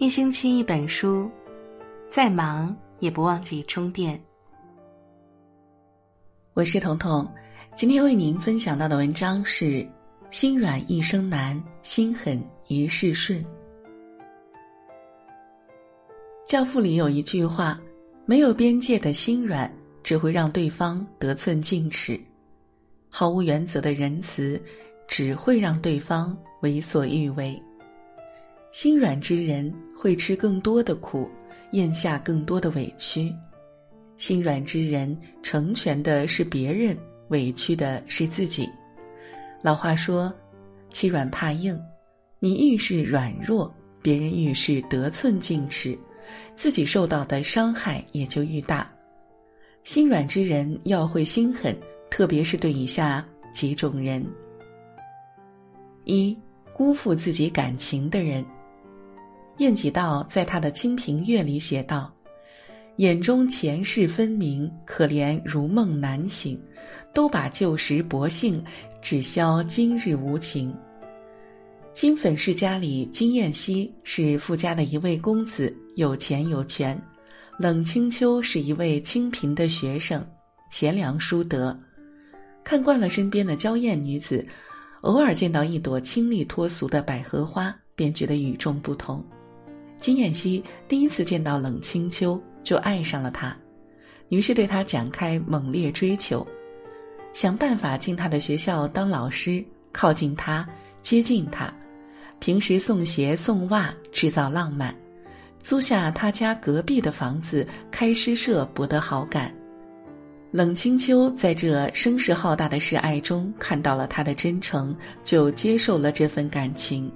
一星期一本书，再忙也不忘记充电。我是彤彤，今天为您分享到的文章是：心软一生难，心狠一世顺。教父里有一句话：没有边界的心软，只会让对方得寸进尺；毫无原则的仁慈，只会让对方为所欲为。心软之人会吃更多的苦，咽下更多的委屈；心软之人成全的是别人，委屈的是自己。老话说：“欺软怕硬。”你愈是软弱，别人愈是得寸进尺，自己受到的伤害也就愈大。心软之人要会心狠，特别是对以下几种人：一、辜负自己感情的人。晏几道在他的《清平乐》里写道：“眼中前世分明，可怜如梦难醒。都把旧时薄幸，只消今日无情。”金粉世家里，金燕西是富家的一位公子，有钱有权；冷清秋是一位清贫的学生，贤良淑德。看惯了身边的娇艳女子，偶尔见到一朵清丽脱俗的百合花，便觉得与众不同。金燕西第一次见到冷清秋，就爱上了他，于是对他展开猛烈追求，想办法进他的学校当老师，靠近他，接近他，平时送鞋送袜，制造浪漫，租下他家隔壁的房子，开诗社博得好感。冷清秋在这声势浩大的示爱中看到了他的真诚，就接受了这份感情。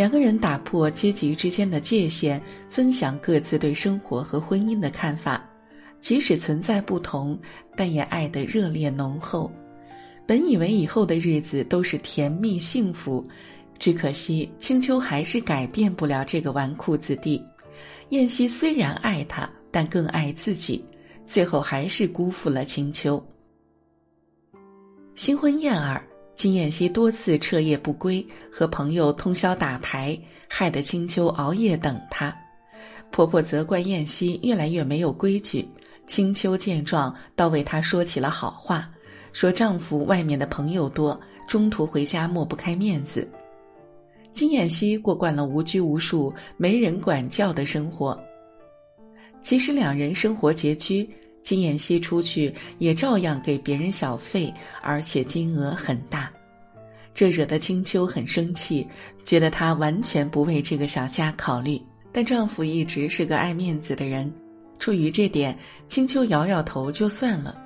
两个人打破阶级之间的界限，分享各自对生活和婚姻的看法，即使存在不同，但也爱得热烈浓厚。本以为以后的日子都是甜蜜幸福，只可惜青秋还是改变不了这个纨绔子弟。燕西虽然爱他，但更爱自己，最后还是辜负了青丘。新婚燕尔。金燕西多次彻夜不归，和朋友通宵打牌，害得青秋熬夜等她。婆婆责怪燕西越来越没有规矩，青秋见状，倒为她说起了好话，说丈夫外面的朋友多，中途回家抹不开面子。金燕西过惯了无拘无束、没人管教的生活。其实两人生活拮据。金燕西出去也照样给别人小费，而且金额很大，这惹得青秋很生气，觉得她完全不为这个小家考虑。但丈夫一直是个爱面子的人，出于这点，青秋摇摇头就算了。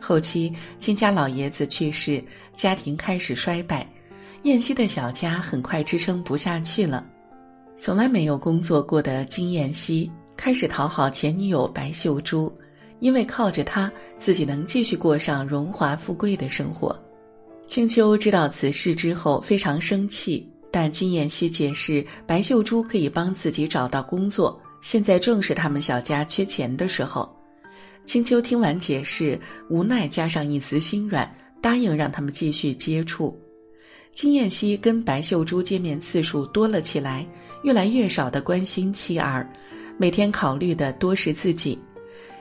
后期金家老爷子去世，家庭开始衰败，燕西的小家很快支撑不下去了。从来没有工作过的金燕西开始讨好前女友白秀珠。因为靠着他，自己能继续过上荣华富贵的生活。青秋知道此事之后非常生气，但金燕西解释白秀珠可以帮自己找到工作，现在正是他们小家缺钱的时候。青秋听完解释，无奈加上一丝心软，答应让他们继续接触。金燕西跟白秀珠见面次数多了起来，越来越少的关心妻儿，每天考虑的多是自己。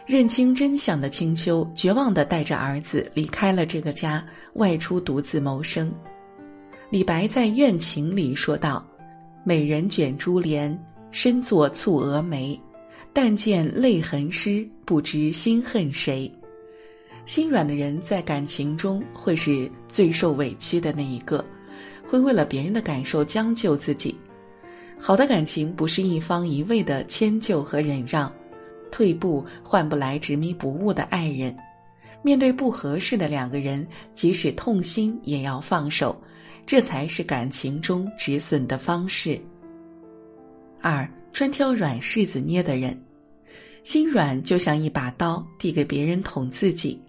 认清真相的青秋，绝望地带着儿子离开了这个家，外出独自谋生。李白在《怨情》里说道：“美人卷珠帘，身作蹙蛾眉。但见泪痕湿，不知心恨谁。”心软的人在感情中会是最受委屈的那一个，会为了别人的感受将就自己。好的感情不是一方一味的迁就和忍让。退步换不来执迷不悟的爱人，面对不合适的两个人，即使痛心也要放手，这才是感情中止损的方式。二专挑软柿子捏的人，心软就像一把刀递给别人捅自己。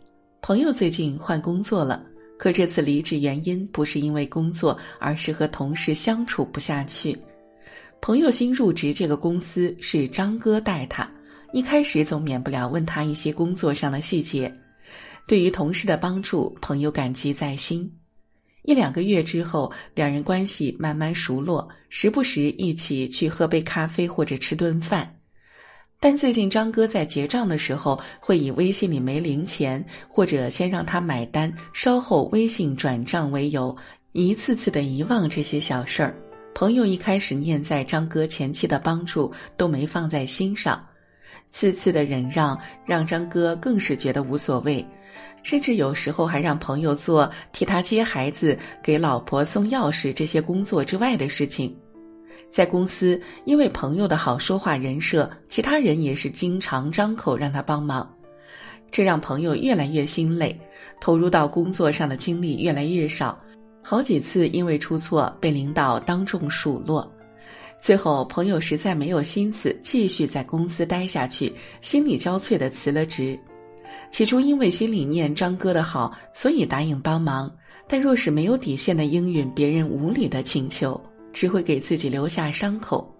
朋友最近换工作了，可这次离职原因不是因为工作，而是和同事相处不下去。朋友新入职这个公司是张哥带他。一开始总免不了问他一些工作上的细节，对于同事的帮助，朋友感激在心。一两个月之后，两人关系慢慢熟络，时不时一起去喝杯咖啡或者吃顿饭。但最近张哥在结账的时候，会以微信里没零钱，或者先让他买单，稍后微信转账为由，一次次的遗忘这些小事儿。朋友一开始念在张哥前期的帮助，都没放在心上，次次的忍让让张哥更是觉得无所谓。甚至有时候还让朋友做替他接孩子、给老婆送钥匙这些工作之外的事情。在公司，因为朋友的好说话人设，其他人也是经常张口让他帮忙，这让朋友越来越心累，投入到工作上的精力越来越少。好几次因为出错被领导当众数落，最后朋友实在没有心思继续在公司待下去，心力交瘁的辞了职。起初因为心里念张哥的好，所以答应帮忙。但若是没有底线的应允别人无理的请求，只会给自己留下伤口。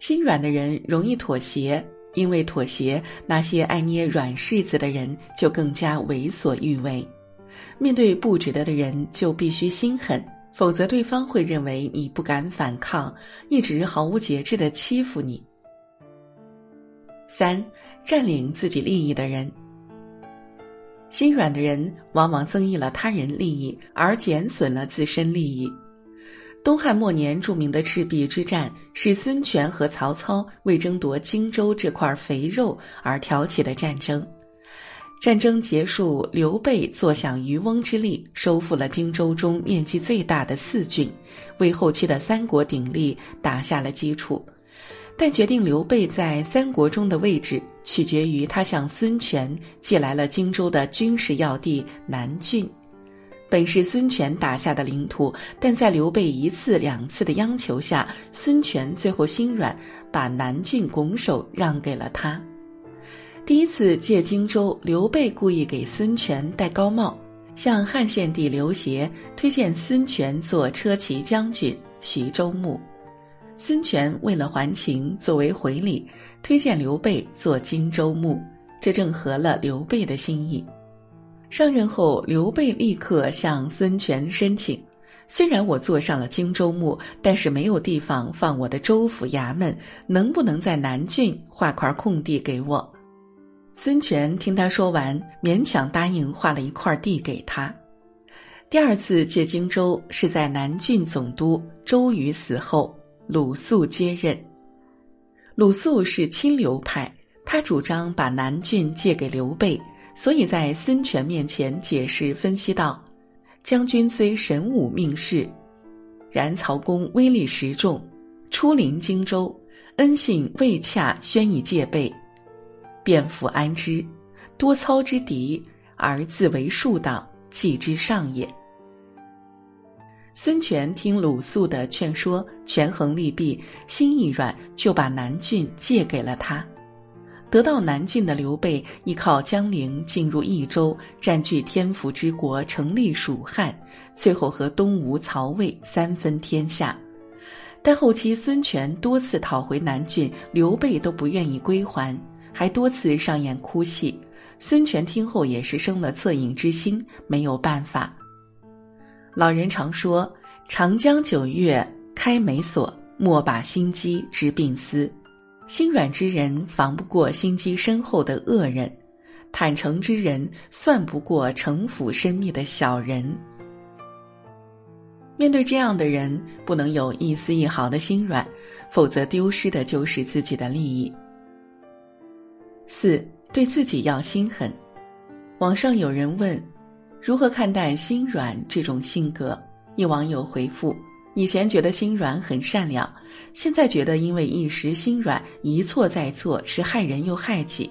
心软的人容易妥协，因为妥协，那些爱捏软柿子的人就更加为所欲为。面对不值得的人，就必须心狠，否则对方会认为你不敢反抗，一直毫无节制的欺负你。三，占领自己利益的人。心软的人往往增益了他人利益，而减损了自身利益。东汉末年著名的赤壁之战，是孙权和曹操为争夺荆州这块肥肉而挑起的战争。战争结束，刘备坐享渔翁之利，收复了荆州中面积最大的四郡，为后期的三国鼎立打下了基础。但决定刘备在三国中的位置，取决于他向孙权借来了荆州的军事要地南郡。本是孙权打下的领土，但在刘备一次两次的央求下，孙权最后心软，把南郡拱手让给了他。第一次借荆州，刘备故意给孙权戴高帽，向汉献帝刘协推荐孙权做车骑将军、徐州牧。孙权为了还情，作为回礼，推荐刘备做荆州牧，这正合了刘备的心意。上任后，刘备立刻向孙权申请：虽然我坐上了荆州牧，但是没有地方放我的州府衙门，能不能在南郡划块空地给我？孙权听他说完，勉强答应划了一块地给他。第二次借荆州是在南郡总督周瑜死后。鲁肃接任。鲁肃是亲刘派，他主张把南郡借给刘备，所以在孙权面前解释分析道：“将军虽神武命世，然曹公威力实重，出临荆州，恩信未洽，宣以戒备，便复安之。多操之敌，而自为庶党，计之上也。”孙权听鲁肃的劝说，权衡利弊，心一软，就把南郡借给了他。得到南郡的刘备，依靠江陵进入益州，占据天府之国，成立蜀汉，最后和东吴、曹魏三分天下。但后期孙权多次讨回南郡，刘备都不愿意归还，还多次上演哭戏。孙权听后也是生了恻隐之心，没有办法。老人常说：“长江九月开眉锁，莫把心机知病思。心软之人防不过心机深厚的恶人，坦诚之人算不过城府深密的小人。面对这样的人，不能有一丝一毫的心软，否则丢失的就是自己的利益。”四，对自己要心狠。网上有人问。如何看待心软这种性格？一网友回复：以前觉得心软很善良，现在觉得因为一时心软，一错再错，是害人又害己。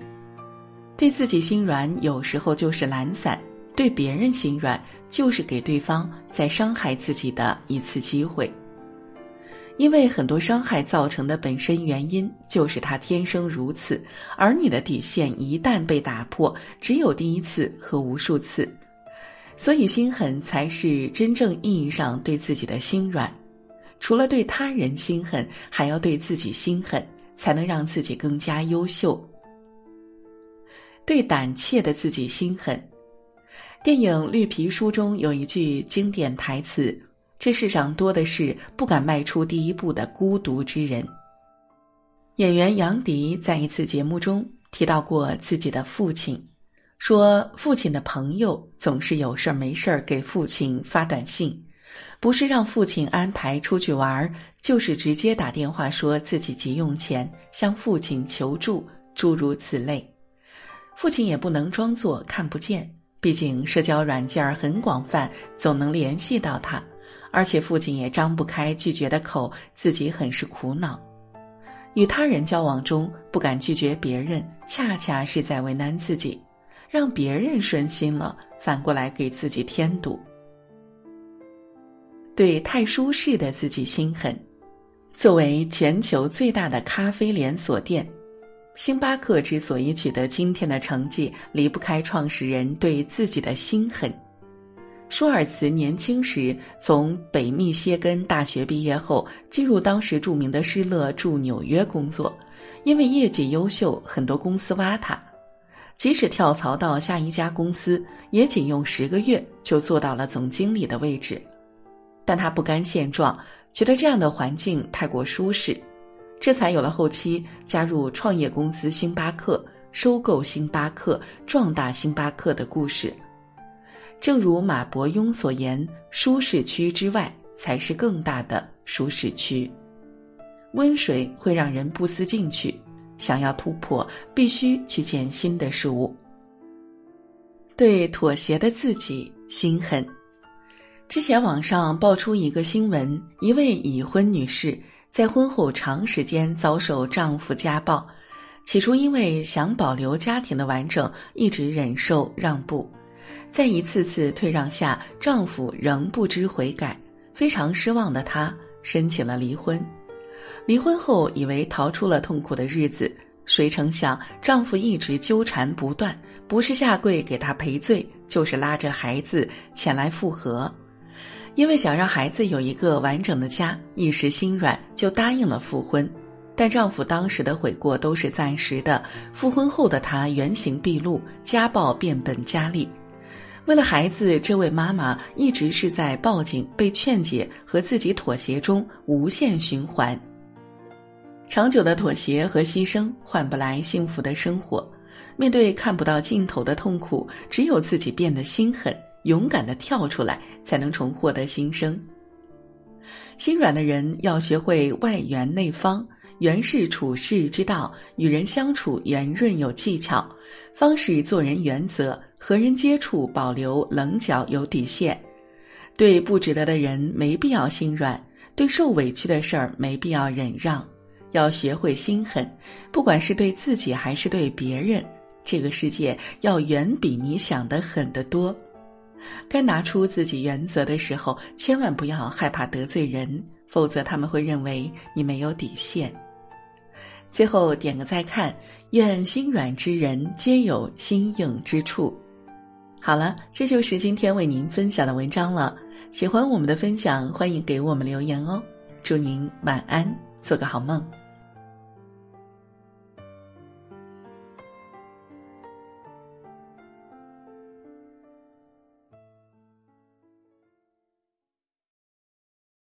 对自己心软，有时候就是懒散；对别人心软，就是给对方再伤害自己的一次机会。因为很多伤害造成的本身原因，就是他天生如此，而你的底线一旦被打破，只有第一次和无数次。所以，心狠才是真正意义上对自己的心软。除了对他人心狠，还要对自己心狠，才能让自己更加优秀。对胆怯的自己心狠。电影《绿皮书》中有一句经典台词：“这世上多的是不敢迈出第一步的孤独之人。”演员杨迪在一次节目中提到过自己的父亲，说父亲的朋友总是有事儿没事儿给父亲发短信，不是让父亲安排出去玩儿，就是直接打电话说自己急用钱，向父亲求助，诸如此类。父亲也不能装作看不见。毕竟社交软件很广泛，总能联系到他，而且父亲也张不开拒绝的口，自己很是苦恼。与他人交往中不敢拒绝别人，恰恰是在为难自己，让别人顺心了，反过来给自己添堵。对太舒适的自己心狠。作为全球最大的咖啡连锁店。星巴克之所以取得今天的成绩，离不开创始人对自己的心狠。舒尔茨年轻时从北密歇根大学毕业后，进入当时著名的施乐驻纽约工作。因为业绩优秀，很多公司挖他。即使跳槽到下一家公司，也仅用十个月就做到了总经理的位置。但他不甘现状，觉得这样的环境太过舒适。这才有了后期加入创业公司星巴克、收购星巴克、壮大星巴克的故事。正如马伯庸所言：“舒适区之外才是更大的舒适区。”温水会让人不思进取，想要突破，必须去见新的事物。对妥协的自己心狠。之前网上爆出一个新闻：一位已婚女士。在婚后长时间遭受丈夫家暴，起初因为想保留家庭的完整，一直忍受让步，在一次次退让下，丈夫仍不知悔改，非常失望的她申请了离婚。离婚后以为逃出了痛苦的日子，谁成想丈夫一直纠缠不断，不是下跪给她赔罪，就是拉着孩子前来复合。因为想让孩子有一个完整的家，一时心软就答应了复婚，但丈夫当时的悔过都是暂时的。复婚后的她原形毕露，家暴变本加厉。为了孩子，这位妈妈一直是在报警、被劝解和自己妥协中无限循环。长久的妥协和牺牲换不来幸福的生活，面对看不到尽头的痛苦，只有自己变得心狠。勇敢的跳出来，才能重获得新生。心软的人要学会外圆内方，圆是处世之道，与人相处圆润有技巧，方是做人原则。和人接触保留棱角有底线，对不值得的人没必要心软，对受委屈的事儿没必要忍让，要学会心狠，不管是对自己还是对别人，这个世界要远比你想的狠得多。该拿出自己原则的时候，千万不要害怕得罪人，否则他们会认为你没有底线。最后点个再看，愿心软之人皆有心硬之处。好了，这就是今天为您分享的文章了。喜欢我们的分享，欢迎给我们留言哦。祝您晚安，做个好梦。